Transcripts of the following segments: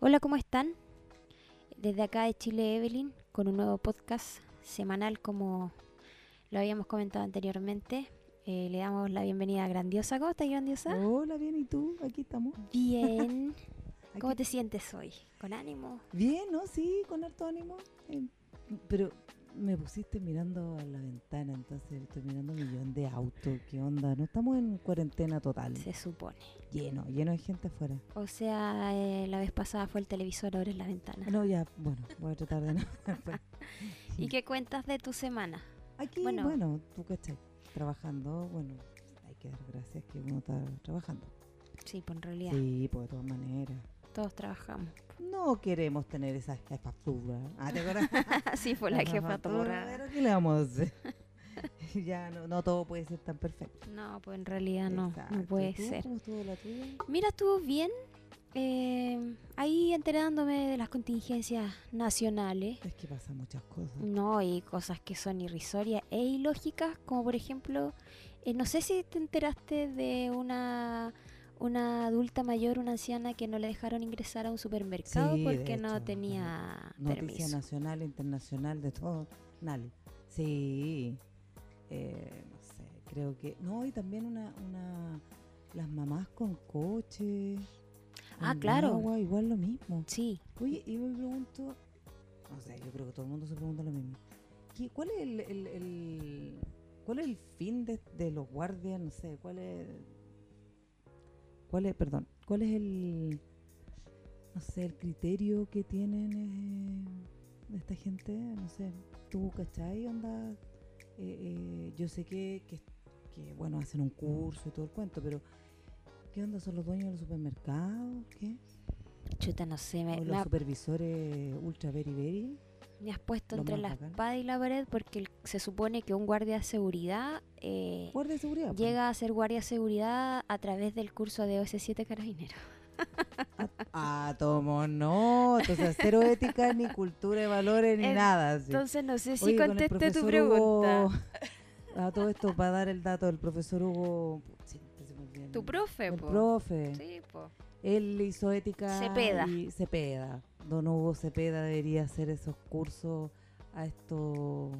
Hola, ¿cómo están? Desde acá de Chile Evelyn con un nuevo podcast semanal como lo habíamos comentado anteriormente. Eh, le damos la bienvenida a Grandiosa. ¿Cómo estás, Grandiosa? Hola, bien, ¿y tú? Aquí estamos. Bien. ¿Cómo Aquí- te sientes hoy? ¿Con ánimo? Bien, ¿no? Sí, con harto ánimo. Eh, pero me pusiste mirando a la ventana, entonces estoy mirando un millón de autos. ¿Qué onda? No estamos en cuarentena total. Se supone. Lleno, lleno de gente afuera. O sea, eh, la vez pasada fue el televisor, ahora es la ventana. No, ya, bueno, voy a tratar de no. ¿Y qué cuentas de tu semana? Aquí, Bueno. bueno, tú que estás trabajando, bueno, hay que dar gracias que uno está trabajando. Sí, pues en realidad Sí, pues de todas maneras. todos trabajamos. No queremos tener esa jefatura. Ah, ¿te acuerdas? sí, fue la jefatura. Pero ¿qué le vamos a hacer? ya no, no todo puede ser tan perfecto. No, pues en realidad no, no Exacto. puede ¿Y tú? ser. ¿Cómo estuvo la tuya? Mira, estuvo bien. eh, ahí enterándome de las contingencias nacionales. Es que pasan muchas cosas. No, y cosas que son irrisorias e ilógicas, como por ejemplo, eh, no sé si te enteraste de una, una adulta mayor, una anciana que no le dejaron ingresar a un supermercado Sí, porque no tenía Noticia permiso. nacional, internacional, de todo. Nal. Sí. Eh, no sé, creo que... No, y también una... una las mamás con coche. Ah, claro. agua, igual lo mismo. Sí, Oye, y me pregunto, no sé, yo creo que todo el mundo se pregunta lo mismo. ¿Qué- ¿Cuál es el, el- el- cuál es el fin de, de los guardias? No sé, ¿cuál es, cuál es, perdón, cuál es el, no sé, el criterio que tienen eh, esta gente? No sé, tú, ¿cachai? Onda, eh, eh, yo sé que, que, que, bueno, hacen un curso y todo el cuento, pero ¿qué onda? ¿Son los dueños de los supermercados? ¿Qué? chuta, no sé, me, o los supervisores ultra very very me has puesto entre la bacán. espada y la pared porque el- se supone que un guardia de seguridad eh, guardia de seguridad po. llega a ser guardia de seguridad a través del curso de OS7 Carabineros. ah tomo no entonces cero ética ni cultura de valores ni En- nada. Entonces no sé si Oye, con contesté tu pregunta. Hugo- a todo esto para dar el dato del profesor Hugo Tu profe, el po. profe Sí, po. él hizo ética Cepeda. y Cepeda don Hugo Cepeda debería hacer esos cursos a estos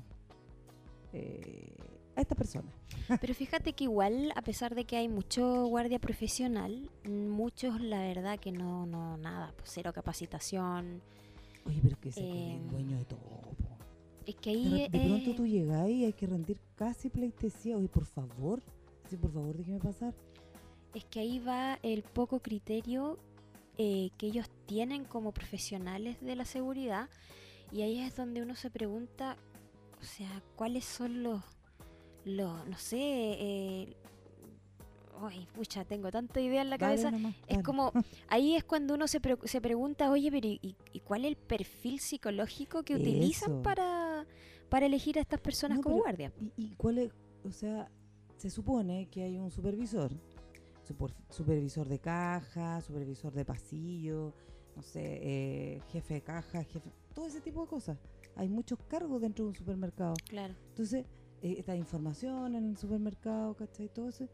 eh, a esta persona Pero fíjate que igual, a pesar de que hay mucho guardia profesional, muchos la verdad que no, no, nada, pues cero capacitación. oye pero es que se el dueño de todo po. Es que De, ahí... re- de pronto eh, tú llegas y hay que rendir casi pleitesía. Oye, por favor, sí, por favor, déjeme pasar. Es que ahí va el poco criterio eh, que ellos tienen como profesionales de la seguridad y ahí es donde uno se pregunta, o sea, cuáles son los, los no sé, eh, ay, pucha, tengo tanta idea en la Dale cabeza. nomás, Es como, ahí es cuando uno se, pre- se pregunta, oye, pero ¿y, y cuál es el perfil psicológico que utilizan para, para elegir a estas personas No, como guardias? ¿Y, y cuál es? O sea, se supone que hay un supervisor. Supervisor de caja, supervisor de pasillo, no sé, eh, jefe de caja, jefe. Todo ese tipo de cosas. Hay muchos cargos dentro de un supermercado. Claro. Entonces, eh, está información en el supermercado, ¿cachai? Todo eso.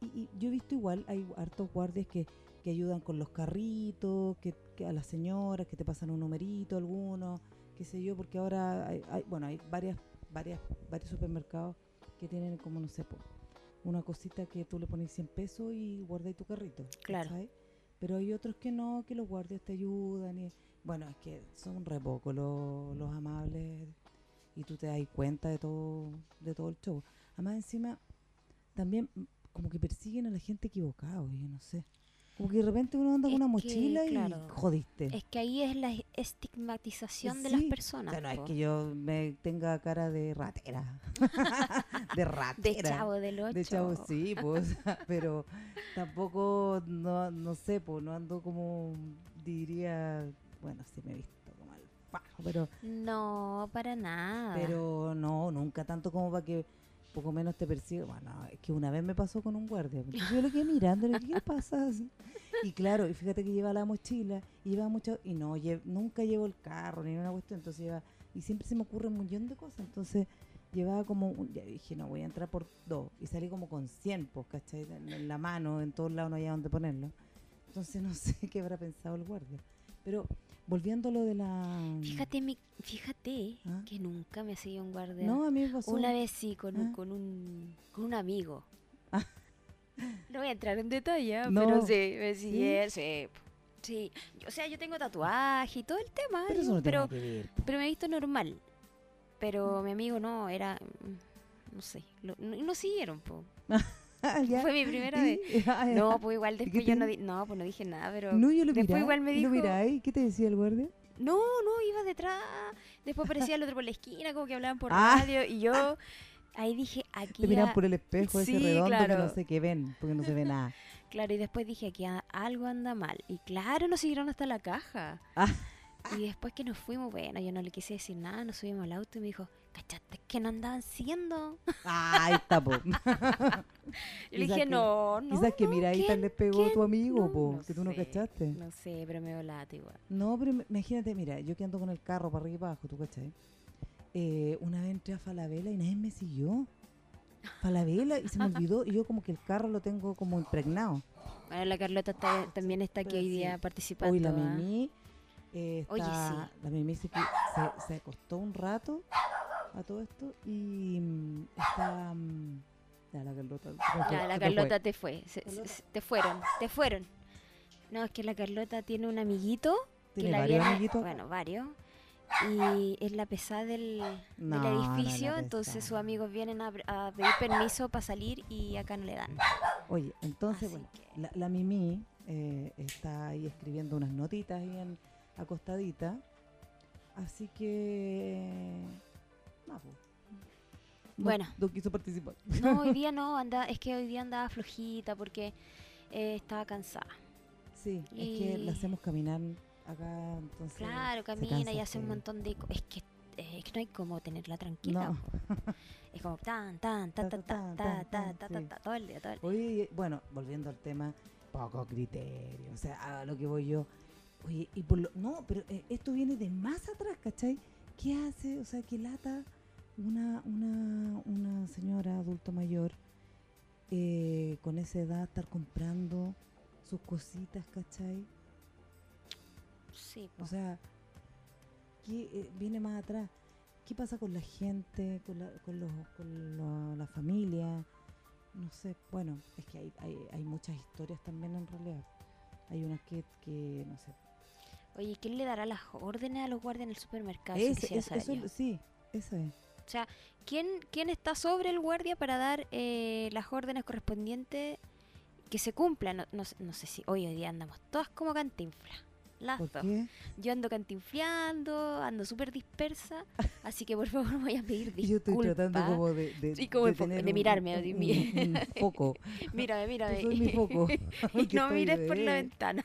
Y, y yo he visto igual, hay hartos guardias que, que ayudan con los carritos, que, que a las señoras, que te pasan un numerito, algunos, qué sé yo, porque ahora hay, hay- bueno, hay varias, varias, varios supermercados que tienen como, no sé, una cosita que tú le pones 100 pesos y guardas tu carrito. Claro. Pero hay otros que no, que los guardias te ayudan. Y, bueno, es que son re pocos los, los amables y tú te das cuenta de todo, de todo el show. Además, encima, también como que persiguen a la gente equivocada, oye, no sé. Como que de repente uno anda con una que, mochila y jodiste. Es que ahí es la estigmatización de las personas. O sea, no es que yo me tenga cara de ratera. de ratera. De chavo del 8. De chavo, sí, pues, pero tampoco, no, no sé, pues, no ando como, diría, bueno, sí me he visto como al fajo, pero, No, para nada. pero no, nunca tanto como para que poco menos te persiga. Bueno, es que una vez me pasó con un guardia, yo le quedé mirando, ¿qué pasa? Y claro, y fíjate que lleva la mochila, y lleva mucho, y no, nunca llevo el carro ni una cuestión, entonces lleva, y siempre se me ocurre un millón de cosas, entonces llevaba como, un- ya dije, no, voy a entrar por dos, y salí como con 100, pues, ¿cachai? En la mano, en todos lados no había dónde ponerlo. Entonces no sé qué habrá pensado el guardia. Pero volviendo a lo de la... Fíjate, mi, fíjate ¿Ah? que nunca me ha seguido un guardia. No, a mí me pasó. Una vez sí, con, un, Ah. con, un, con un amigo. Ah. No voy a entrar en detalle, ah, No. pero sí, me sigue, sí. Sí, o sea, yo tengo tatuaje y todo el tema, Pero eso no pero, nada que ver. po. pero me he visto normal. Pero mi amigo no, era, mm, no sé, lo- no, no siguieron, po. Fue mi primera vez. No, pues igual después yo no, di- no, pues no dije nada, pero No, yo lo después miraba. igual me lo dijo- ¿y qué te decía el guardia? No, no, iba detrás. Después aparecía el otro por la esquina, como que hablaban por Ah. radio. Y yo ahí dije, aquí. Te miran por el espejo ese redondo que no sé qué ven, porque no se ve nada. Claro, y después dije, aquí algo anda mal. Y claro, nos siguieron hasta la caja. Ah. Y después que nos fuimos, bueno, yo no le quise decir nada, nos subimos al auto y me dijo, ¿cachaste que no andaban siguiendo? Ah, ahí está, po. Yo le dije, que- no, no. Quizás que no, mira, ahí tal les pegó ¿Quién? tu amigo, No, po, no que tú no cachaste. No sé, pero me late igual. No, pero im- imagínate, mira, yo que ando con el carro para arriba y para abajo, ¿tú cachai? Eh, una vez entré a Falabella y nadie me siguió. Falabella y se me olvidó y yo como que el carro lo tengo como impregnado. Bueno, la Carlota está- también está aquí hoy sí. día participando. Hoy la ¿ah? Mimi eh, Oye, está- sí. la Mimi se, se, se acostó un rato a todo esto y mm, está mm, ya la Carlota Ya, la te fue. Carlota te fue. se- se- Carlota. se- te fueron, te fueron. No, es que la Carlota tiene un amiguito. que tiene la varios viene- amiguitos Bueno, varios. Y es la pesada del, No, del no la edificio. entonces sus amigos vienen a, a pedir permiso para salir y acá no le dan. oye entonces Así bueno que- la, la Mimi eh, está ahí escribiendo unas notitas ahí en, acostadita así que po. No- Bueno. no quiso participar No, hoy día no, anda, es que hoy día andaba flojita porque eh, estaba cansada. sí es que la Y- hacemos caminar acá entonces Claro, camina y hace un heavy. montón de... Es que, eh, es que no hay como tenerla tranquila. No. Es como tan, tan, ta, ta, ta, ta, ta, ta, ta, todo el día, todo el día. Oye, y, bueno, volviendo al tema, poco criterio, o sea, a lo que voy yo. Oye, y por lo, no, pero eh, esto viene de más atrás, ¿cachai? ¿Qué hace? O sea, que lata una, una, una señora adulta mayor eh, con esa edad estar comprando sus cositas, ¿cachai? Sí, po. O sea, ¿qué eh, viene más atrás? ¿Qué pasa con la gente, con la, con los, con la, la familia? No sé, bueno, es que hay, hay, hay muchas historias también en realidad. Hay unas que, que no sé. Oye, ¿quién le dará las órdenes a los guardias en el supermercado? Ese- es- eso, sí, eso es. O sea, ¿quién, ¿quién está sobre el guardia para dar eh, las órdenes correspondientes que se cumplan? No, no sé- no sé si hoy, hoy día andamos todas como cantinflas. Las ¿Por dos. qué? Yo ando cantinfleando, ando súper dispersa, así que por favor me voy a pedir Y Yo estoy disculpas. tratando como de, de, Sí, como de de fo- tener de un- mirarme, un, un- un foco. Mírame, Tú mírame. soy mi foco. y no mires por la ventana.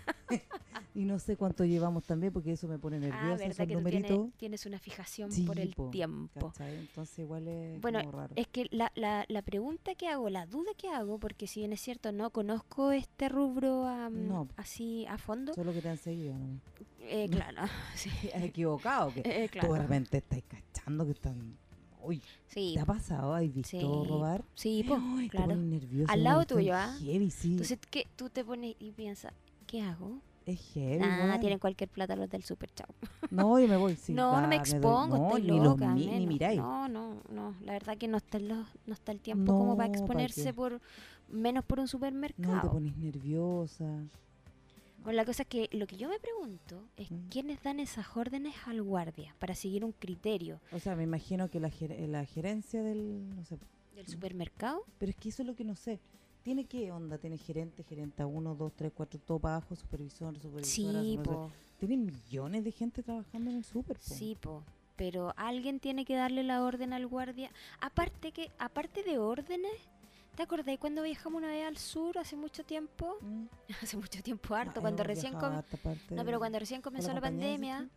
Y no sé cuánto llevamos también, porque eso me pone Ah, nerviosa, verdad esos que tú tienes, tienes una fijación Sí, por el po, tiempo. ¿cachai? Entonces igual es Bueno, como raro. Es que la, la, la pregunta que hago, la duda que hago, porque si bien es cierto, no conozco este rubro No. así a fondo, Solo que te han seguido, ¿no? eh, claro, sí, Has equivocado, que eh, tú de claro. repente estás cachando que están... Uy, Sí, ¿te ha pasado? ¿Has visto Sí, robar? sí, te claro. nervioso. Al lado tuyo, ¿ah? Entonces, ¿qué? tú te pones y piensas, ¿qué hago? Es heavy. Ah, igual. tienen cualquier plata los del super chao. No, yo me voy, sí. no, no me expongo, no, estoy ni los loca. ni miráis. No, no, no, la verdad que no está el, lo- no está el tiempo como para No, ¿pa' exponerse por menos por un No, te supermercado. pones nerviosa. Bueno, la cosa es que lo que yo me pregunto es Mm. quiénes dan esas órdenes al guardia para seguir un criterio O sea, me imagino que la, ger- la gerencia del... No sé, del supermercado. pero es que eso es lo que no sé. ¿Tiene qué onda? ¿Tiene gerente, gerente 1, 2, 3, 4, todo para abajo, supervisor, supervisora? Sí, supervisor? po, Tienen millones de gente trabajando en el súper, sí, po. Pero alguien tiene que darle la orden al guardia. Aparte que, aparte de órdenes, ¿te acordás cuando viajamos una vez al sur hace mucho tiempo? Mm. hace mucho tiempo harto, Ah, cuando hemos recién com- No, pero cuando recién comenzó la pandemia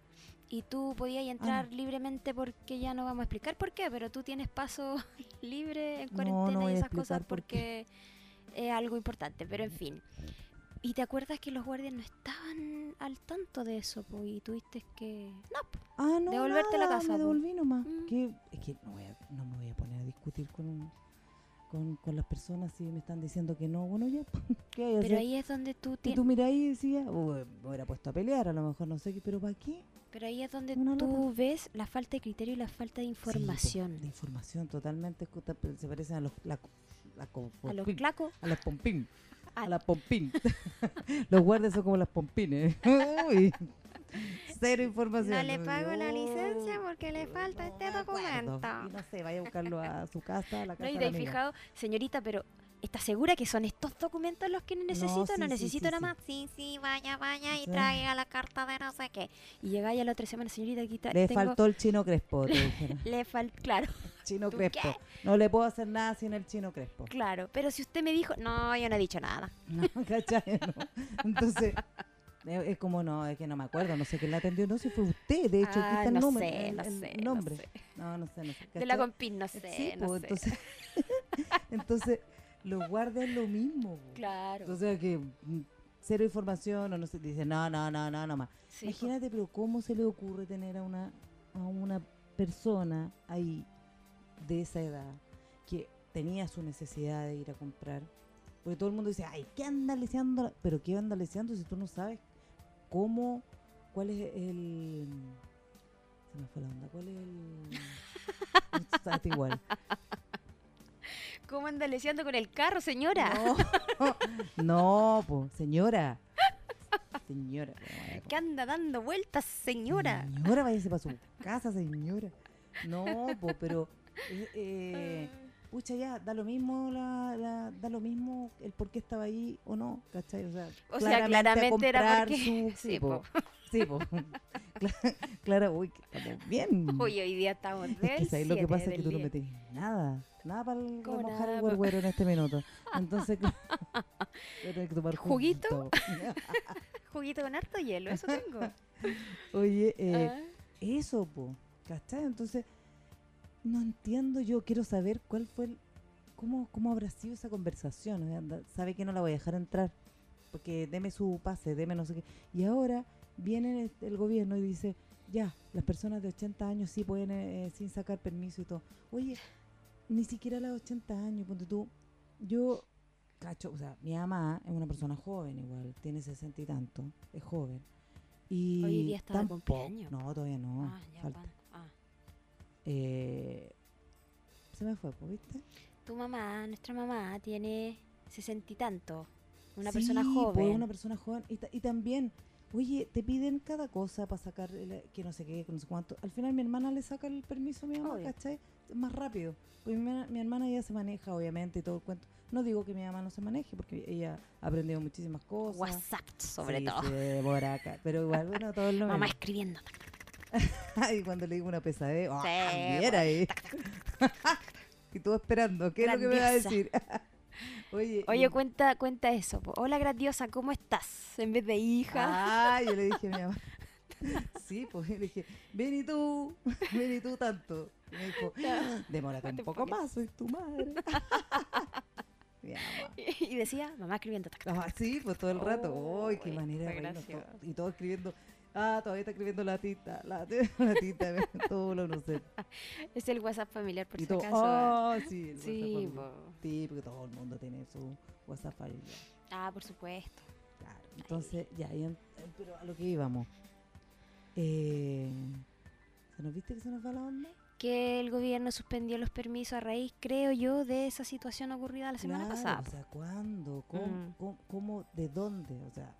y tú podías entrar libremente porque ya no vamos a explicar por qué, pero tú tienes paso libre en cuarentena no y esas cosas por porque es algo importante, pero en fin. Y te acuerdas que los guardias no estaban al tanto de eso, po, y tuviste que... No. Ah, no, Devolverte a la nada, casa, Me devolví nomás. Mm. Que, es que no, voy a- no me voy a poner a discutir con un... con, con las personas si me están diciendo que no, bueno, ya, ¿qué hay Pero hacer? ahí es donde tú Y tienes... tú miras ahí y decías, "Oh, me hubiera puesto a pelear, a lo mejor no sé qué, pero ¿para qué? Pero ahí es donde Una tú ves la falta de criterio y la falta de Sí, información. de información totalmente, se parecen a los, la, la a los clacos. a las pompín, a las pompín. los guardias son como las pompines. Uy, cero información. No le pago la licencia porque le falta no este documento. Y no sé, vaya a buscarlo a su casa, a la No, casa y de amiga. fijado, señorita, pero ¿está segura que son estos documentos los que necesito? sí, No, sí, necesito sí, nada más. Sí, sí, vaya, vaya y traiga la carta de no sé qué. Y llegáis a la otra semana, señorita, aquí. Le tengo- faltó el chino crespo, te dijeron. Le falta, claro, Chino ¿Tú crespo. qué? No le puedo hacer nada sin el chino crespo. claro. Pero si usted me dijo, no, yo no he dicho nada. No, ¿cachai? No. Entonces, es como, no, es que no me acuerdo, no sé quién la atendió, no sé si fue usted, de hecho, aquí Ah, está el no nombre. sé, el- no el sé, no nombre. sé. No, no sé, no sé. De la compin, no sé, Sí, no pues, sé. entonces, entonces, los guardias lo mismo. Claro. O sea que mm, cero información, o no sé, dice, no, no, no, no, no más. Sí, po. Imagínate, pero ¿cómo se le ocurre tener a una, a una persona ahí de esa edad que tenía su necesidad de ir a comprar? Porque todo el mundo dice, ay, ¿qué anda leseando? Pero ¿qué anda leseando si tú no sabes cómo, cuál es el... Se me fue la onda, ¿cuál es el... Está igual. ¿Cómo anda leseando con el carro, señora? No, no, po, señora. Señora. ¿Qué anda dando vueltas, señora? Señora, váyase para su casa, señora. No, po, pero. eh, eh, pucha, ya, da lo mismo la, la- da lo mismo el por qué estaba ahí o no, ¿cachai? O sea, O sea, claramente era porque- su- sí, sí, po. po. Sí, po. Cla- Claro, uy, que estamos bien. Hoy, hoy día estamos Es del que ¿sabes lo que pasa? Es que tú no día. metes nada. Nada para nada, el po. huerguero en este minuto. Entonces, claro, voy a tener que tomar ¿Juguito? juguito. Con harto hielo, eso tengo. Oye, eh, Ah. eso, po, ¿cachai? Entonces, no entiendo, yo quiero saber cuál fue el, cómo, cómo habrá sido esa conversación. sabe que no la voy a dejar entrar, porque deme su pase, deme no sé qué. Y ahora viene el, gobierno y dice, ya, las personas de 80 años sí pueden, eh, eh, sin sacar permiso y todo. Oye, ni siquiera a los 80 años, ponte tú, yo, cacho, o sea, mi mamá es una persona joven igual, tiene 60 y tanto, es joven. Y Hoy día está de cumpleaños. No, todavía no. ah, ya, falta. Ah. Eh, se me fue, pues, ¿viste? Tu mamá, nuestra mamá, tiene sesenta y tanto. Una Sí, persona pues, joven. una persona joven. Y también, oye, te piden cada cosa para sacar el- que no sé qué, que no sé cuánto. Al final mi hermana le saca el permiso a mi mamá, Obvio. ¿cachai? Más rápido. Pues mi, hermana- mi hermana ya se maneja, obviamente, y todo el cuento. No digo que mi mamá no se maneje, porque ella ha aprendido muchísimas cosas. WhatsApp, sobre Sí, todo. sí, por acá. Pero igual, bueno, todo lo Mamá escribiendo. Ay, cuando le digo una pesadez, ¡ah, Sí, viera ahí! y tú esperando, ¿qué es lo que me va a decir? Oye, Oye, y- cuenta, cuenta eso. po. Hola, grandiosa, ¿cómo estás? En vez de hija. Ah, yo le dije a mi mamá. Sí, pues le dije, ven y tú, ven y tú tanto. Y me dijo, demórate un poco más, soy tu madre. Y decía, mamá escribiendo. tac, tac, Ah, sí, pues todo el rato. Oh, Uy, qué uy, manera de todo-. Y todo escribiendo. Ah, todavía está escribiendo la tita, la, la tita, todo lo no sé. Es el WhatsApp familiar, por y si todo, acaso. ah, sí, el sí, WhatsApp po. familiar. Sí, porque todo el mundo tiene su WhatsApp familiar. Ah, por supuesto. Claro, entonces, ya, y en- eh, pero a lo que íbamos. Eh, ¿Se nos viste que se nos va la onda? Que el gobierno suspendió los permisos a raíz, creo yo, de esa situación ocurrida la semana Claro, pasada. O sea, ¿cuándo? ¿Cómo, Mm. cómo- cómo- ¿De dónde? O sea,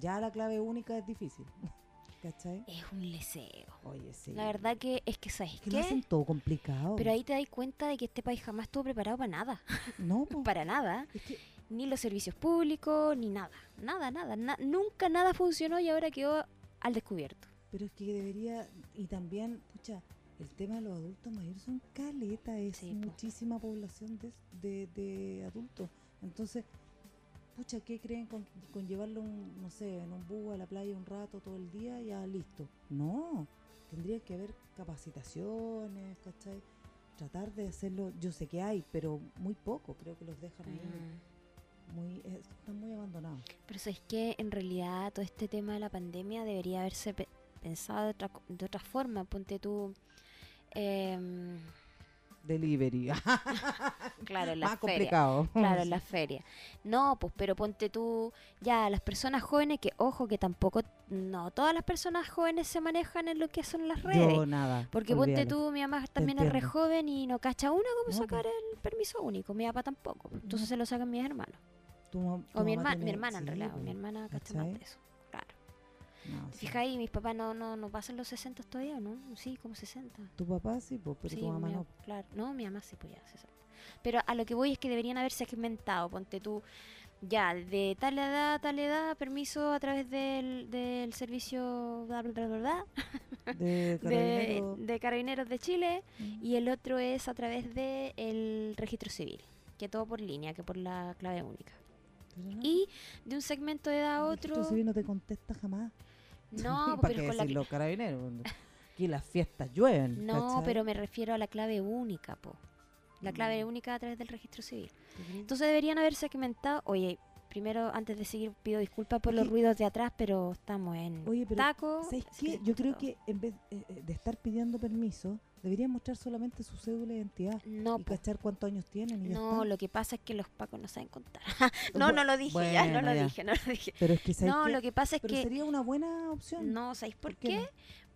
ya la clave única es difícil. ¿Cachai? Es un leseo. Oye, sí. La verdad que es que, ¿sabes Es que lo hacen todo complicado. Pero ahí te das cuenta de que este país jamás estuvo preparado para nada. No, po. para nada. Es que, Ni los servicios públicos, ni nada. Nada, nada. na- nunca nada funcionó y ahora quedó al descubierto. pero es que debería. Y también, pucha, el tema de los adultos mayores son caleta, es Sí, po. muchísima población de, de, de adultos. Entonces, pucha, ¿qué creen con, con llevarlo, un, no sé, en un búho a la playa un rato todo el día y ya listo? No, tendría que haber capacitaciones, ¿cachai? Tratar de hacerlo, yo sé que hay, pero muy poco, creo que los dejan ahí, Mm. muy, eh, están muy abandonados. Pero es que en realidad todo este tema de la pandemia debería haberse pe- pensado de otra, de otra forma. Ponte tú. em, delivery. Claro, en la Más feria. complicado. Claro, en la feria. No, pues, pero ponte tú, ya, las personas jóvenes, que ojo, que tampoco, no, todas las personas jóvenes se manejan en lo que son las redes. Yo nada. Porque ponte tú, mi mamá también es re joven y no cacha una cómo No, sacar el permiso único. Mi papá tampoco. Entonces No. se lo sacan mis hermanos. Tu ma- tu O mi, herma- mi hermana, en realidad. pues, Mi hermana cacha más de eso. No, ¿Te sí. fijas ahí? Mis papás no, no, no pasan los 60 todavía, ¿no? Sí, como 60. Tu papá sí, pues, pero sí, tu mamá mi- no. Claro. No, mi mamá sí, pues ya, 60. Pero a lo que voy es que deberían haberse segmentado. Ponte tú, ya, de tal edad a tal edad, permiso a través del, del servicio bla, bla, bla, bla, De de, carabinero. de Carabineros de Chile. Mm. Y el otro es a través del registro civil, que todo por línea, que por la clave única. Y de un segmento de edad a el registro otro... civil no te contesta jamás. No, ¿Para pero qué con la... decir los carabineros? Aquí las fiestas llueven. No, ¿cachai? pero me refiero a la clave única, po. La clave Mm. única a través del registro civil. Entonces deberían haber segmentado... Oye, primero, antes de seguir, pido disculpas por los ruidos de atrás, pero estamos en Oye, pero taco. ¿Sabes así qué? que Yo creo todo. que en vez eh, eh, de estar pidiendo permiso, deberían mostrar solamente su cédula de identidad No, y cachar cuántos años tienen y ya No, está. lo que pasa es que los pacos no saben contar. no, no lo dije, ya, no lo ya. dije, no lo dije. Pero es que ¿sabes No, qué? lo que pasa es Pero que... sería una buena opción. No, ¿sabéis por, ¿Por qué qué? no?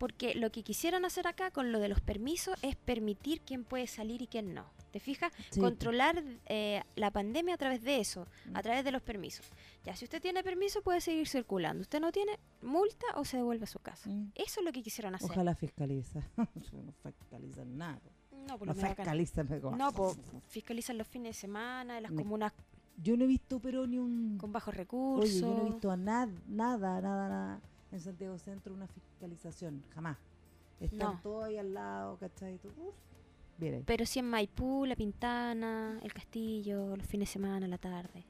Porque lo que quisieran hacer acá con lo de los permisos es permitir quién puede salir y quién no. ¿Te fijas? Sí, Controlar eh, la pandemia a través de eso, a Mm. través de los permisos. Ya, si usted tiene permiso puede seguir circulando. Usted no tiene, multa o se devuelve a su casa. Mm. Eso es lo que quisieron hacer. Ojalá fiscaliza. no fiscalizan nada. No, por No lo acá- fiscalizan. me como- No, po, fiscalizan los fines de semana, en las comunas Yo no he visto, pero ni un. con bajos recursos. Oye, yo no he visto a nada, nada, nada, nada en Santiago Centro una fiscalización. Jamás. Están No. todos ahí al lado, ¿cachai? Tú, uf, bien ahí. Pero sí en Maipú, La Pintana, El Castillo, los fines de semana, la tarde.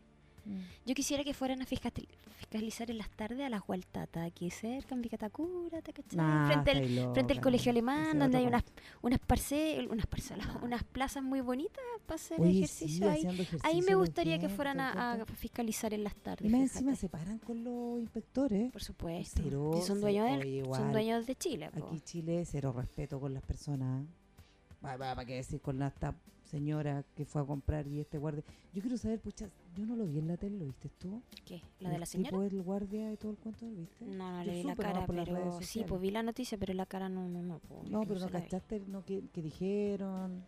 Mm. Yo quisiera que fueran a fiscal- fiscalizar en las tardes a las Hualtatas, aquí cerca, en Vicatacura, frente, al, frente al colegio alemán, donde hay unas, unas, parce- unas parcelas, unas plazas muy bonitas para hacer Oye, ejercicio sí, ahí. haciendo Ahí ejercicio me gustaría que fueran a, a fiscalizar en las tardes. Y más encima se paran con los inspectores. Por supuesto. Cero, Si son dueños, oye, son dueños de Chile. po. Aquí Chile, cero respeto con las personas. ¿Para qué decir con esta señora que fue a comprar y este guardia? Yo quiero saber, pucha, yo no lo vi en la tele, ¿lo viste tú? ¿Qué? ¿La de El la señora? del guardia y todo el cuento, ¿lo viste? No, no Yo le vi la cara, pero sí, pues vi la noticia, pero la cara no, no, no. No, pero no cachaste no, que, que dijeron.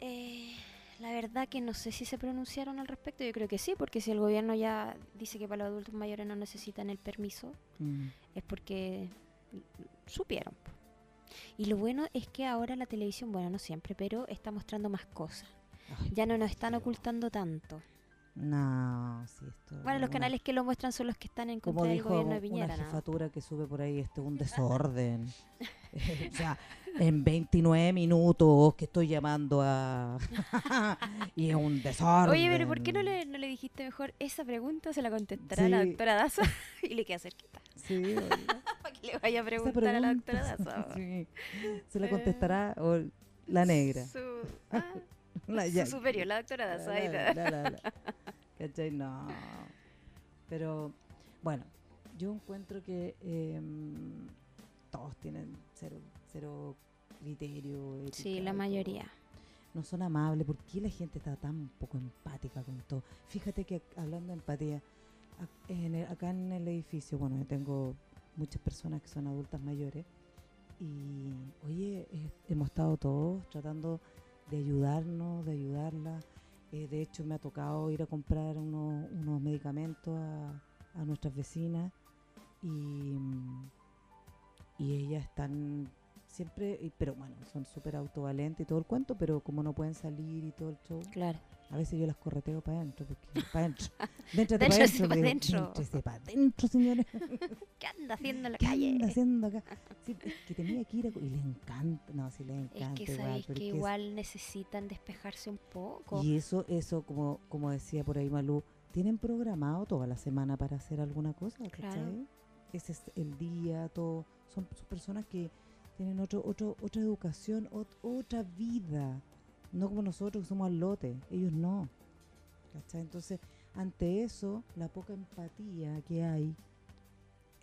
Eh, la verdad que no sé si se pronunciaron al respecto. Yo creo que sí, porque si el gobierno ya dice que para los adultos mayores no necesitan el permiso, Mm. es porque supieron. Y lo bueno es que ahora la televisión, bueno, no siempre, pero está mostrando más cosas. Ay, Ya no nos están ocultando tanto. No, sí, esto. Bueno, los una- canales que lo muestran son los que están en Como contra del dijo gobierno de una Piñera. ¿no? jefatura que sube por ahí, esto es un desorden. o sea, en 29 minutos que estoy llamando a... y es un desorden. Oye, pero ¿por qué no le, no le dijiste mejor esa pregunta? Se la contestará la doctora Daza y le queda cerquita. Sí, Para que le vaya a preguntar a la doctora Daza. sí, se la Eh. contestará o la negra. Su, ah, La, ya- superior, la doctora la. ¿Cachai? No. Pero, bueno, yo encuentro que em, todos tienen cero, cero criterio. Sí, la mayoría. No son amables. ¿Por qué la gente está tan poco empática con todo? Fíjate que hablando de empatía, ac- en el- acá en el edificio, bueno, yo tengo muchas personas que son adultas mayores. Y, oye, eh, hemos estado todos tratando de ayudarnos, de ayudarlas. Eh, de hecho, me ha tocado ir a comprar unos, unos medicamentos a, a nuestras vecinas y, y ellas están siempre, pero bueno, son súper autovalentes y todo el cuento, pero como no pueden salir y todo el show, Claro. A veces yo las correteo para adentro, porque para adentro, dentro para adentro, pa' le digo, dentro. "Déntrese pa' adentro, señores. ¿Qué anda haciendo en la ¿Qué calle? anda haciendo acá? Sí, es que tenía que ir a... Y les encanta, no, sí les Es encanta que igual. sabéis que es que es- igual necesitan despejarse un poco. Y eso, eso como, como decía por ahí Malú, tienen programado toda la semana para hacer alguna cosa, Claro. Ese es el día, todo. Son, son personas que tienen otro, otro, otra educación, ot- otra vida. No como nosotros que somos al lote, ellos no. ¿Cachai? Entonces, ante eso, la poca empatía que hay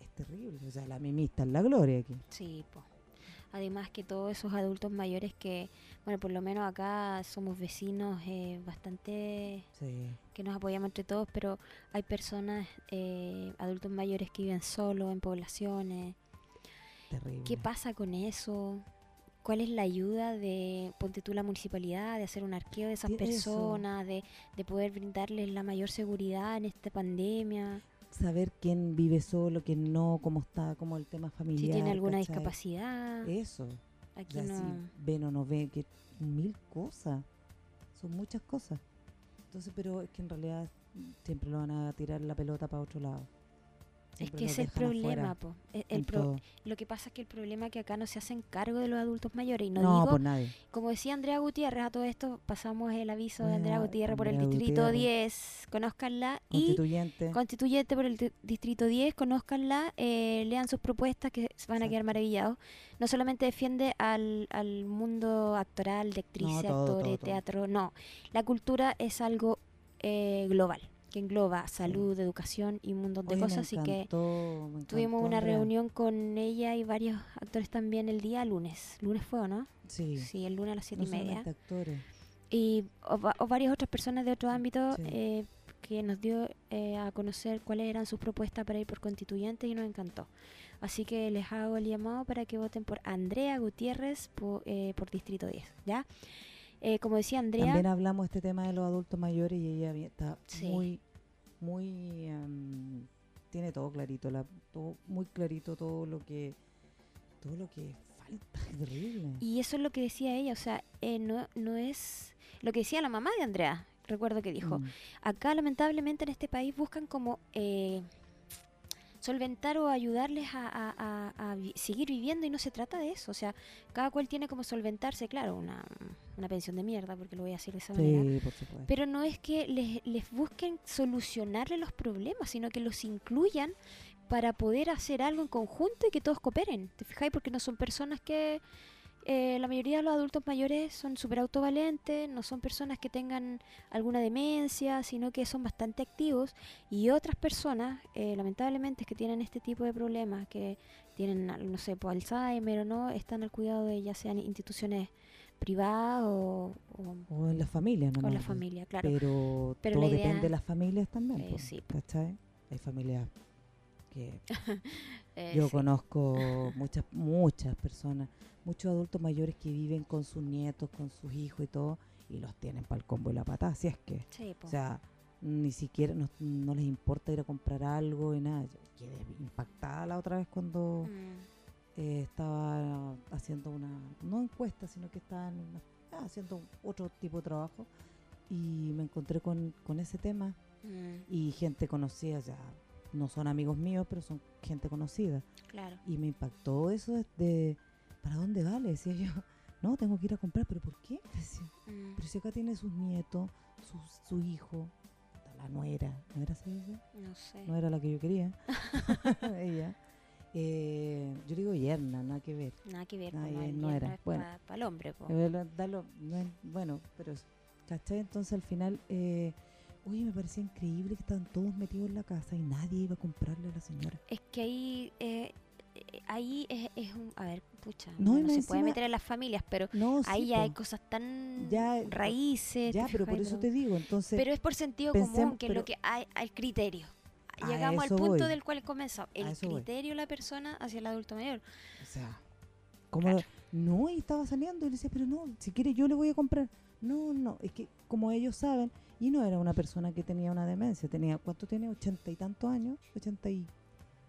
es terrible. O sea, la mimista es la gloria aquí. Sí, po. Además que todos esos adultos mayores que, bueno, por lo menos acá somos vecinos eh, bastante Sí. que nos apoyamos entre todos, pero hay personas, eh, adultos mayores que viven solos en poblaciones. Terrible. ¿Qué pasa con eso? ¿Cuál es la ayuda de, ponte tú, la municipalidad, de hacer un arqueo de esas personas, de, de poder brindarles la mayor seguridad en esta pandemia? Saber quién vive solo, quién no, cómo está, cómo el tema familiar. Si tiene alguna ¿cachai? discapacidad. Eso. Aquí Ya no. si ven o no ven, que mil cosas. Son muchas cosas. Entonces, pero es que en realidad siempre lo van a tirar la pelota para otro lado. Es que ese es el problema, po. E- El pro- lo que pasa es que el problema es que acá no se hacen cargo de los adultos mayores. Y no, No, digo, por nadie. como decía Andrea Gutiérrez, a todo esto pasamos el aviso de Andrea Ah, Gutiérrez por el distrito Gutiérrez. 10, conózcanla. Y Constituyente. constituyente por el di- distrito 10, conózcanla, eh, lean sus propuestas que se van a quedar maravillados. No solamente defiende al, al mundo actoral, de actrices, actores, teatro, no. La cultura es algo eh, global, que engloba salud, educación y un montón de cosas, así que... encantó, Tuvimos una reunión con ella y varios actores también el día lunes. ¿Lunes fue o no? Sí, Sí, el lunes a las siete no y media. actores. Y o, o varias otras personas de otro ámbito Sí. eh, que nos dio eh, a conocer cuáles eran sus propuestas para ir por constituyente y nos encantó. Así que les hago el llamado para que voten por Andrea Gutiérrez eh, por Distrito 10, ¿ya? Eh, como decía Andrea, También hablamos este tema de los adultos mayores y ella está Sí. muy, muy, em, tiene todo clarito, la, todo, muy clarito todo lo que, todo lo que falta, es terrible. y eso es lo que decía ella, o sea, eh, no, no es lo que decía la mamá de Andrea, recuerdo que dijo, Mm, acá lamentablemente en este país buscan como eh, solventar o ayudarles a, a- a- seguir viviendo y no se trata de eso. O sea, cada cual tiene como solventarse, claro, una, una pensión de mierda, porque lo voy a decir de esa manera. sí, por supuesto. Pero no es que les, les busquen solucionarle los problemas, sino que los incluyan para poder hacer algo en conjunto y que todos cooperen. ¿Te fijáis? Porque no son personas que... eh, la mayoría de los adultos mayores son súper autovalentes, no son personas que tengan alguna demencia, sino que son bastante activos. Y otras personas, eh, lamentablemente, que tienen este tipo de problemas, que tienen, no sé, pues, Alzheimer o no, están al cuidado de ya sean instituciones privadas o, o o en la familia, ¿no? con la familia, claro. Pero, Pero todo idea- depende de las familias también, Eh, sí. ¿cachai? Hay familias que Eh, Yo sí. conozco muchas, muchas personas, muchos adultos mayores que viven con sus nietos, con sus hijos y todo, y los tienen para el combo y la patada, si es que, Sí, o sea, ni siquiera no, no les importa ir a comprar algo y nada. Yo quedé impactada la otra vez cuando Mm, eh, estaba haciendo una, no encuesta, sino que estaba en una- ah, haciendo otro tipo de trabajo y me encontré con, con ese tema mm, y gente conocida, ya no son amigos míos, pero son gente conocida. claro. Y me impactó eso de, ¿para dónde vale? Decía yo, no, tengo que ir a comprar, pero ¿por qué? Decía, Mm, pero si acá tiene sus nietos, su, su hijo, la nuera, ¿nuera se dice? no sé. No era la que yo quería, ella. Eh, yo digo yerna, nada que ver. Nada que ver. Con la no era. Bueno. Para el hombre, po. No bueno, pero, ¿cachai? Entonces al final, eh, oye, me parecía increíble que estaban todos metidos en la casa y nadie iba a comprarle a la señora. Es que ahí, eh, eh, ahí es, es un... A ver, pucha, No, se puede meter en las familias, pero No, ahí sí, ya hay cosas tan Ya, eh, raíces. Ya, ¿te pero por eso te digo, entonces... Pero es por sentido pensemos- común, que es lo que hay, al criterio. Llegamos al punto voy. del cual comenzó. El criterio de la persona hacia el adulto mayor. O sea, como Claro. no, y estaba saliendo y le decía, pero no, si quiere yo le voy a comprar. No, no, es que como ellos saben, y no era una persona que tenía una demencia, tenía, ¿cuánto tiene? ¿Ochenta y tantos años? ¿Ochenta y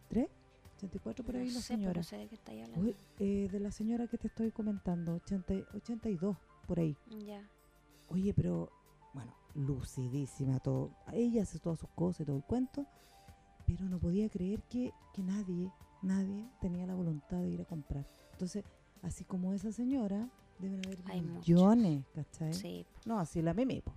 tres? ¿Ochenta y cuatro por ahí no la sé, señora? no sé de qué estáis hablando. Uy, eh, de la señora que te estoy comentando, 80, y- 82 por ahí. Ya. Oye, pero, bueno, lucidísima todo. Ella hace todas sus cosas y todo el cuento, pero no podía creer que, que nadie, nadie tenía la voluntad de ir a comprar. Entonces, así como esa señora, deben haber Hay muchos. millones, ¿cachai? Sí. No, así la mimi, po.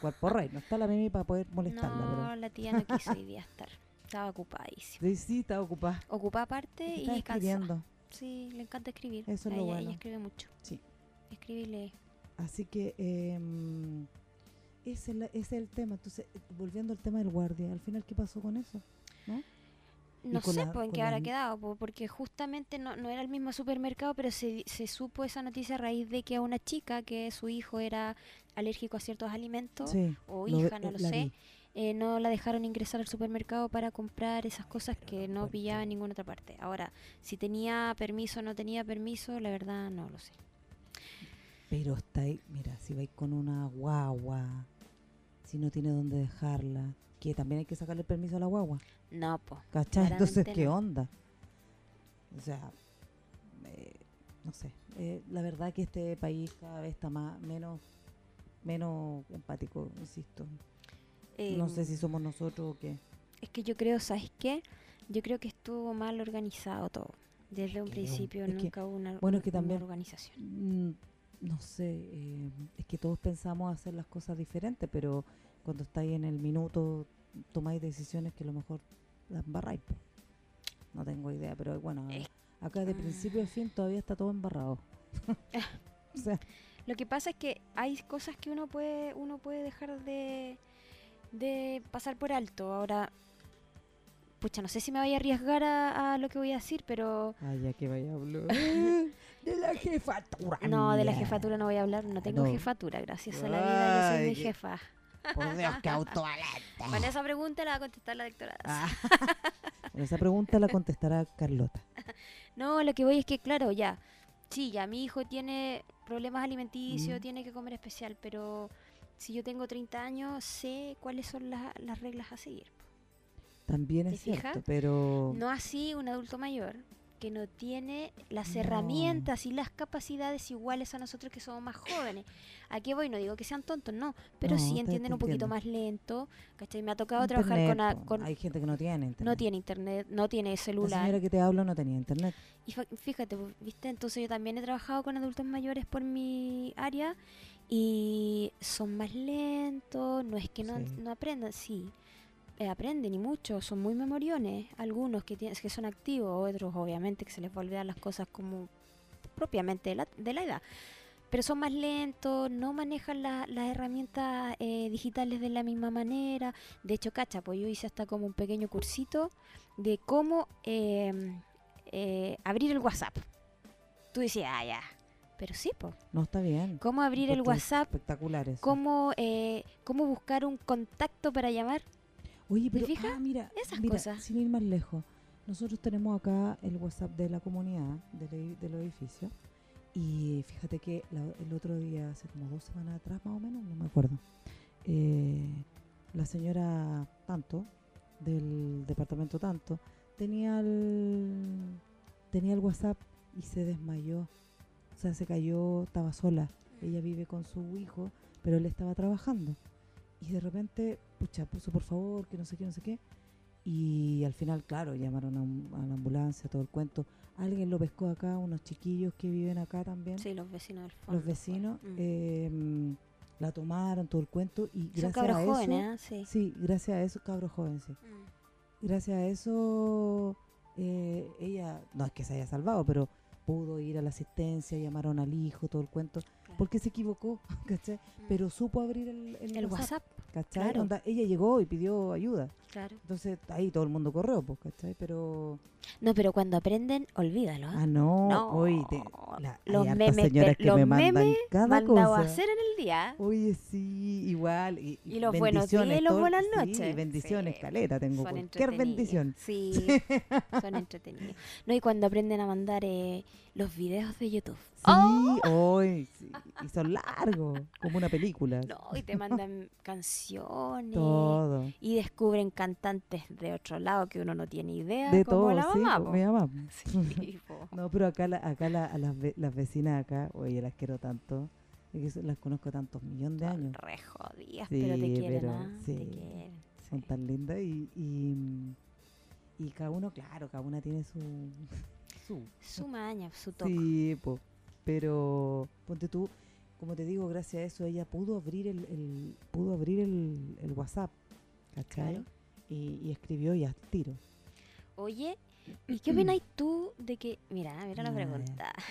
Cuerpo rey, no está la mimi para poder molestarla, No, la tía no quiso hoy día estar. Estaba ocupadísima. pero... Sí, sí, está ocupada. Ocupada aparte y escribiendo. Sí, le encanta escribir. Eso es A lo ella, bueno. ella escribe mucho. Sí. Escribe y lee. Así que em, ese, es ese es el tema. Entonces, eh, volviendo al tema del guardia, al final, ¿qué pasó con eso? ¿No? No sé la- pues, en qué habrá quedado, po, porque justamente no, no era el mismo supermercado, pero se, se supo esa noticia a raíz de que a una chica que su hijo era alérgico a ciertos alimentos, Sí, o lo hija, no eh, lo sé, eh, no la dejaron ingresar al supermercado para comprar esas cosas Pero que no pillaba en ninguna otra parte. Ahora, si tenía permiso o no tenía permiso, la verdad no lo sé. Pero está ahí, mira, si vais con una guagua, si no tiene dónde dejarla, que también hay que sacarle el permiso a la guagua, No, pues. ¿cachai? Entonces, ¿qué no. onda? O sea, eh, no sé, eh, la verdad que este país cada vez está más, menos, menos empático, insisto. no sé si somos nosotros o qué. Es que yo creo, ¿sabes qué? Yo creo que estuvo mal organizado todo. Desde un principio que- nunca hubo una, bueno, es que una también- organización. Mm, no sé, eh, es que todos pensamos hacer las cosas diferentes, pero cuando estáis en el minuto tomáis decisiones que a lo mejor las embarráis. po. No tengo idea, pero bueno, acá de principio a fin todavía está todo embarrado. o sea, Lo que pasa es que hay cosas que uno puede, uno puede dejar de, de pasar por alto. Ahora, pucha, no sé si me voy a arriesgar a, a lo que voy a decir, pero ay, ya que vaya a hablar de la jefatura. no, de la jefatura no voy a hablar. No tengo No. jefatura, gracias a la vida, yo soy mi jefa. Por Dios, qué autoaleta. Bueno, esa pregunta la va a contestar la doctora. Ah. Esa pregunta la contestará Carlota. No, lo que voy es que, claro, ya. Sí, ya mi hijo tiene problemas alimenticios, Mm. tiene que comer especial, pero si yo tengo 30 años, sé cuáles son las- las reglas a seguir. También ¿Te es cierto, pero No así un adulto mayor que no tiene las No. herramientas y las capacidades iguales a nosotros que somos más jóvenes. ¿A qué voy? No digo que sean tontos, no, pero No, sí entienden un poquito entiendo. más lento. ¿cachai? Me ha tocado trabajar con, a- con- Hay gente que no tiene internet. No tiene internet, no tiene La celular. señora que te hablo no tenía internet. Y fíjate, pues, ¿viste? Entonces yo también he trabajado con adultos mayores por mi área y son más lentos, no es que no, Sí. no aprendan, sí, eh, aprenden y mucho, son muy memoriones, algunos que, tienen, que son activos, otros obviamente que se les va a olvidar las cosas como propiamente de la, de la edad. Pero son más lentos, no manejan la- las herramientas eh, digitales de la misma manera. De hecho, cacha, pues yo hice hasta como un pequeño cursito de cómo eh, eh, abrir el WhatsApp. Tú decías, ah, ya. Pero sí, pues. No está bien. ¿Cómo abrir el WhatsApp? Espectacular eso. ¿Cómo, eh, ¿Cómo buscar un contacto para llamar? Oye, pero fijas? ah, mira, Esas mira, cosas. sin ir más lejos. Nosotros tenemos acá el WhatsApp de la comunidad, del, del edificio. Y fíjate que la- el otro día, hace como dos semanas atrás más o menos, no me acuerdo, eh, la señora Tanto, del departamento Tanto, tenía el, tenía el WhatsApp y se desmayó. O sea, se cayó, estaba sola. Ella vive con su hijo, pero él estaba trabajando. Y de repente, pucha, puso por favor, que no sé qué, no sé qué. Y al final, claro, llamaron a, un- a la ambulancia, todo el cuento. Alguien lo pescó acá, unos chiquillos que viven acá también, Sí, los vecinos del fondo. los vecinos. Mm. eh, la tomaron, todo el cuento. Y Son gracias cabros a eso, jóvenes, ¿ah? Sí. sí, gracias a eso, cabros jóvenes, sí. Mm. Gracias a eso, eh, ella, no es que se haya salvado, pero pudo ir a la asistencia, llamaron al hijo, todo el cuento, Claro. porque se equivocó, ¿cachai? Mm. Pero supo abrir el, el el WhatsApp, WhatsApp, ¿cachai? claro. Onda, ella llegó y pidió ayuda, claro. entonces ahí todo el mundo corrió, pues, ¿cachai? Pero, No, pero cuando aprenden, olvídalo. ¿ah? ah, no, No, hoy te, la, hay los memes, señoras que los me mandan memes cada mandado a cosa. hacer en el día. Oye, sí, igual. Y, Y los buenos días y los buenas sí, noches. bendiciones, Sí, caleta, tengo Son cualquier bendición. Sí, son entretenidos. No, y cuando aprenden a mandar eh, los videos de YouTube. Sí, ¡Oh! hoy, sí, y son largos, como una película. No, y te mandan canciones. Todo. Y descubren cantantes de otro lado que uno no tiene idea. De como todo, la sí, mamá. po, po. mi mamá. Sí, po. No, pero acá, la- acá la- a las, ve- las vecinas acá, oye, las quiero tanto. Es que las conozco tantos millones de Son años. re jodidas, Sí, pero te quieren, pero ¿ah? sí, Te quieren. Son sí. tan lindas y, y, y cada uno, claro, cada una tiene su... su Su maña, su toque. Sí, po, pero ponte tú, como te digo, gracias a eso ella pudo abrir el, el- pudo abrir el, el WhatsApp, ¿cachai? Claro. Y, y escribió y al tiro. Oye, ¿y qué opinas tú de que... Mira, mira la pregunta.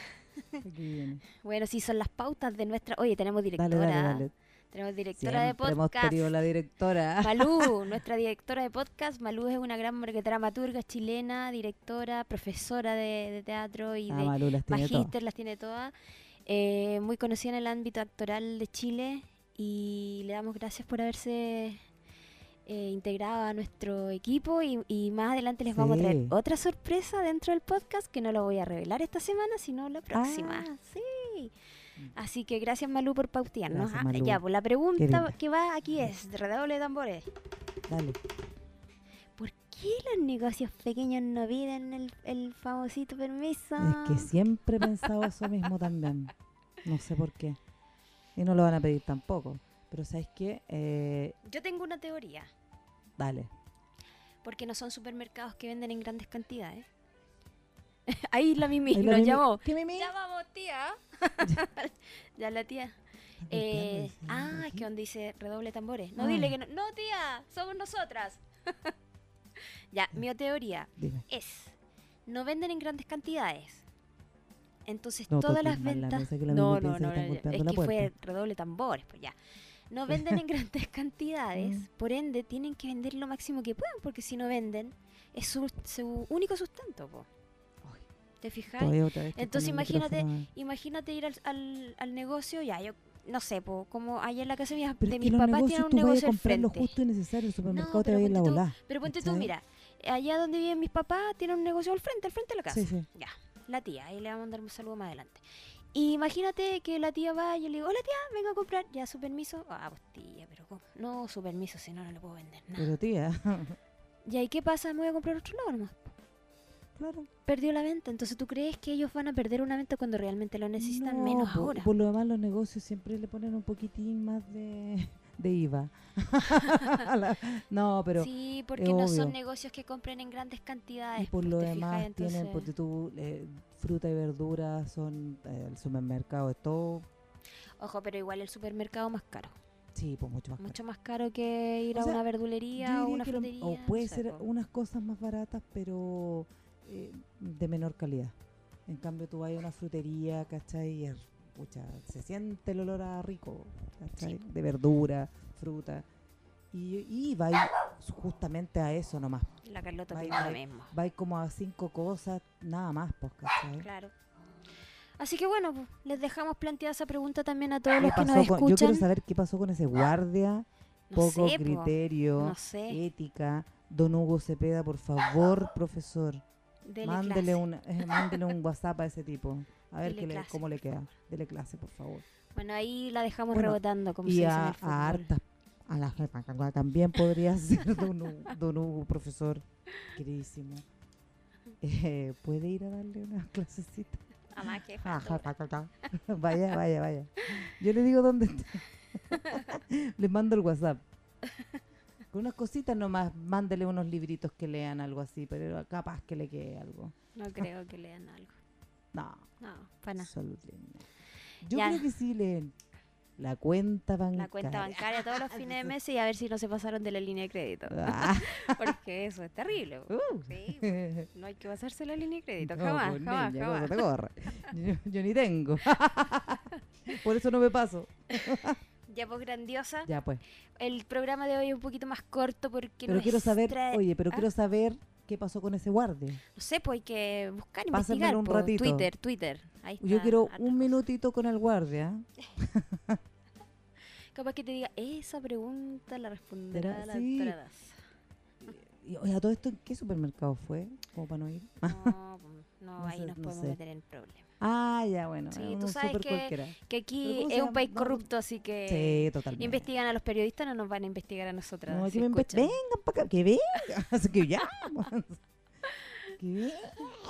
Bueno, sí, son las pautas de nuestra... Oye, tenemos directora. Dale, dale, dale. Tenemos directora de Siempre hemos podcast. tenido la directora. Malú, nuestra directora de podcast. Malú es una gran dramaturga chilena, directora, profesora de, de teatro y Ah, de Malú las tiene todas. magíster, las tiene todas. Eh, muy conocida en el ámbito actoral de Chile y le damos gracias por haberse eh, integrado a nuestro equipo y, y más adelante les vamos a traer otra sorpresa dentro del podcast que no lo voy a revelar esta semana, sino la próxima. Ah. Sí. Así que gracias Malú por pautearnos. Gracias, Ah. Ya, pues la pregunta que va aquí es, de redoble de tambores. Dale. ¿Por qué los negocios pequeños no piden el, el famosito permiso? Es que siempre he pensado eso mismo también. No sé por qué. Y no lo van a pedir tampoco. Pero ¿sabes qué? Eh, Yo tengo una teoría. dale. Porque no son supermercados que venden en grandes cantidades. Ahí la Mimi nos Mimi- llamó. ¿Qué Mimi? Ya vamos, tía. ya la tía. Eh, ah, es que donde dice redoble tambores. No, Ah. dile que no. No, tía, somos nosotras. ya, mi teoría Dime. es, no venden en grandes cantidades. Entonces No todas las ventas... la no, no, no, es que fue redoble tambores, pues ya. No venden en grandes cantidades, Mm. por ende tienen que vender lo máximo que puedan, porque si no venden, es su, su único sustento, po. ¿Te fijas? Entonces imagínate-. Imagínate ir al, al, al negocio, ya, yo no sé, po, como allá en la casa de, mis- de mis papás tienen un tú negocio al comprar lo frente. justo y necesario. El supermercado te pero va a ir la tú- volada. Pero ponte tú, ¿cachai? mira, allá donde viven mis papás tienen un negocio al frente, al frente de la casa. Sí, sí. Ya, la tía, ahí le vamos a mandar un saludo más adelante. Y imagínate que la tía va y yo le digo, hola tía, vengo a comprar, ya su permiso. Ah, pues tía, pero ¿cómo? No, su permiso, si no, no le puedo vender nada. Pero tía, ¿Y ahí qué pasa? Me voy a comprar otro lado nomás. claro. Perdió la venta, entonces tú crees que ellos van a perder una venta cuando realmente lo necesitan No, menos ahora. Por lo demás, los negocios siempre le ponen un poquitín más de, de IVA. No, pero sí, porque no obvio. son negocios que compren en grandes cantidades. y por pues, lo ¿te demás fijas? tienen, Entonces- porque tú, eh, fruta y verdura son eh, el supermercado, es todo, Ojo, pero igual el supermercado más caro. sí, pues mucho más caro. Mucho más caro que ir O a sea, una verdulería o una frutería. o puede ser unas cosas más baratas, pero eh, de menor calidad. En cambio, tú vas a una frutería, ¿cachai? Y es- pucha, se siente el olor a rico, ¿cachai? De verdura, fruta. Y, y vais justamente a eso nomás. La Carlota opina lo mismo. Vais como a cinco cosas, nada más, pues, ¿cachai? Claro. Así que bueno, pues, les dejamos planteada esa pregunta también a todos ¿Qué los que nos con- yo quiero escuchan. saber qué pasó con ese guardia, no poco sé, po, criterio, no sé. ética. Don Hugo Cepeda, por favor, profesor. Dele Mándele, una, eh, mándele un WhatsApp a ese tipo. A ver qué le- cómo le queda. Dele clase, por favor. Bueno, ahí la dejamos Bueno, rebotando, como se y dice en a, el a hartas, a la jefa también podría ser don, don Hugo, profesor. Queridísimo. Eh, ¿Puede ir a darle una clasecita? Jefa, dura. ja, ja, ja. vaya, vaya, vaya. Yo le digo dónde está. Le mando el WhatsApp. Con unas cositas nomás, mándele unos libritos que lean algo así, pero capaz que le quede algo. No creo que lean algo. No, No, para nada. absolutamente. Yo Ya. creo que sí leen la cuenta bancaria. La cuenta bancaria todos los fines de mes y a ver si no se pasaron de la línea de crédito. Ah, Porque eso es terrible. uh. Sí, no hay que pasarse la línea de crédito. No, jamás, pues, jamás, niña, jamás. ¿cómo te corre? Yo, yo ni tengo. Por eso no me paso. Ya pues grandiosa. Ya pues. El programa de hoy es un poquito más corto porque Pero quiero saber, oye, pero ¿Ah? quiero saber qué pasó con ese guardia. No sé, pues hay que buscar, Pásamelo investigar. un po. ratito. Twitter, Twitter. Ahí Yo quiero un minutito con el guardia. Capaz que te diga, esa pregunta la responderá la sí. Y, oye, ¿a todo esto en qué supermercado fue? Como para no ir. No, no, No ahí sé, nos no podemos sé. meter en problemas. Ah, ya, bueno. Sí, tú sabes que-. Que ¿Pero aquí es un país corrupto, así que Sí, totalmente. investigan a los periodistas, no nos van a investigar a nosotras. No, si que vengan para acá, que vengan. Así que ya. que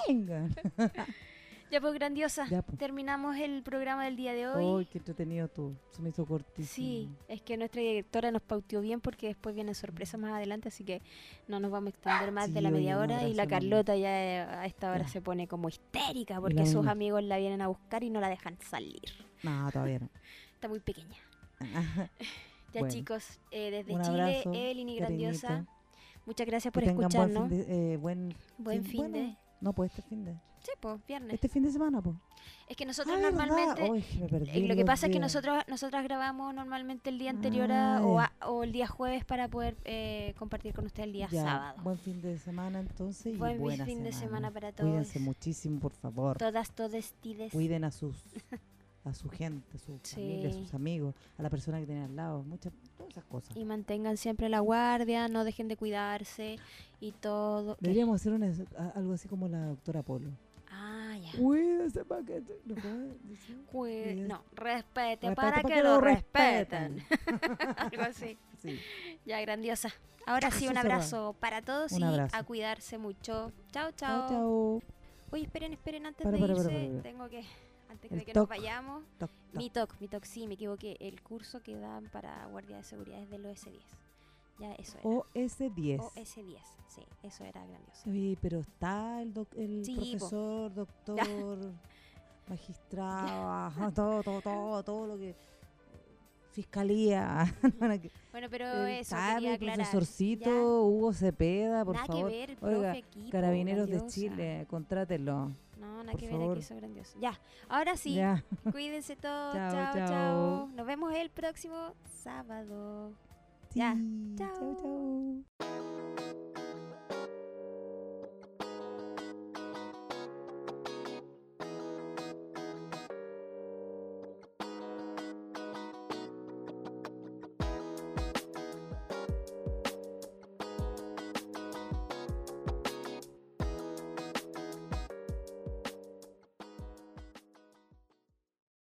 vengan. Ya pues, grandiosa. Ya, pues. Terminamos el programa del día de hoy. Ay, qué entretenido tú. Se me hizo cortísimo. Sí, es que nuestra directora nos pauteó bien porque después vienen sorpresas más adelante, así que no nos vamos a extender más de la media hora y la Carlota ya eh, a esta hora Ya. se pone como histérica porque sus amigos la vienen a buscar y no la dejan salir. No, todavía no. Está muy pequeña. Ya Bueno. chicos, eh, desde Un Chile, abrazo, Evelyn y Grandiosa, cariñito. muchas gracias Que por buen escucharnos. fin de, eh, buen Buen fin- fin bueno, de- No, pues este fin de. Sí, pues, viernes. Este fin de semana, pues. Es que nosotros Ah, normalmente... Me perdí eh, lo que pasa es que nosotros nosotras grabamos normalmente el día anterior a- o, Ah, a- o el día jueves para poder eh, compartir con usted el día Ya, sábado. Buen fin de semana entonces. Buen y buena fin de semana para todos. Cuídense muchísimo, por favor. Todas, todes, tides. Cuiden a sus a su gente, a su familia, a sus amigos, a la persona que tienen al lado, muchas todas esas cosas. Y mantengan siempre la guardia, no dejen de cuidarse y todo. ¿Qué? Deberíamos hacer una- algo así como la doctora Polo. Ah, ya. Cuídese para que te- ¿lo puedo decir? Cui- Cuídese. no, respete, Respete para pa' que, que lo respeten. Algo así. Sí. Ya, grandiosa. Ahora sí, un abrazo para todos Un y abrazo. a cuidarse mucho. Chao, Chao, chao. Oye, esperen, esperen, antes Para, de para, irse, tengo que, antes El de que nos vayamos, Toc, toc. mi TOC, mi TOC, sí, me equivoqué. El curso que dan para guardia de seguridad es del OS10. Ya, eso era. OS10. OS10, sí, eso era grandioso. Oye, pero está el, doc- el Sí, po. profesor, doctor, magistrado, ajá, todo, todo, todo, todo lo que... Fiscalía. Bueno, pero eh, eso el aclarar. profesorcito Ya, Hugo Cepeda, por nada favor. que ver, el Oiga, profe aquí, po, Carabineros de. Chile, contrátenlo. No, nada por que ver favor. aquí, eso grandioso. Ya, ahora sí, Ya. cuídense todos. Chao, chao. Nos vemos el próximo sábado. Ya, Sí, chao. chao, chao.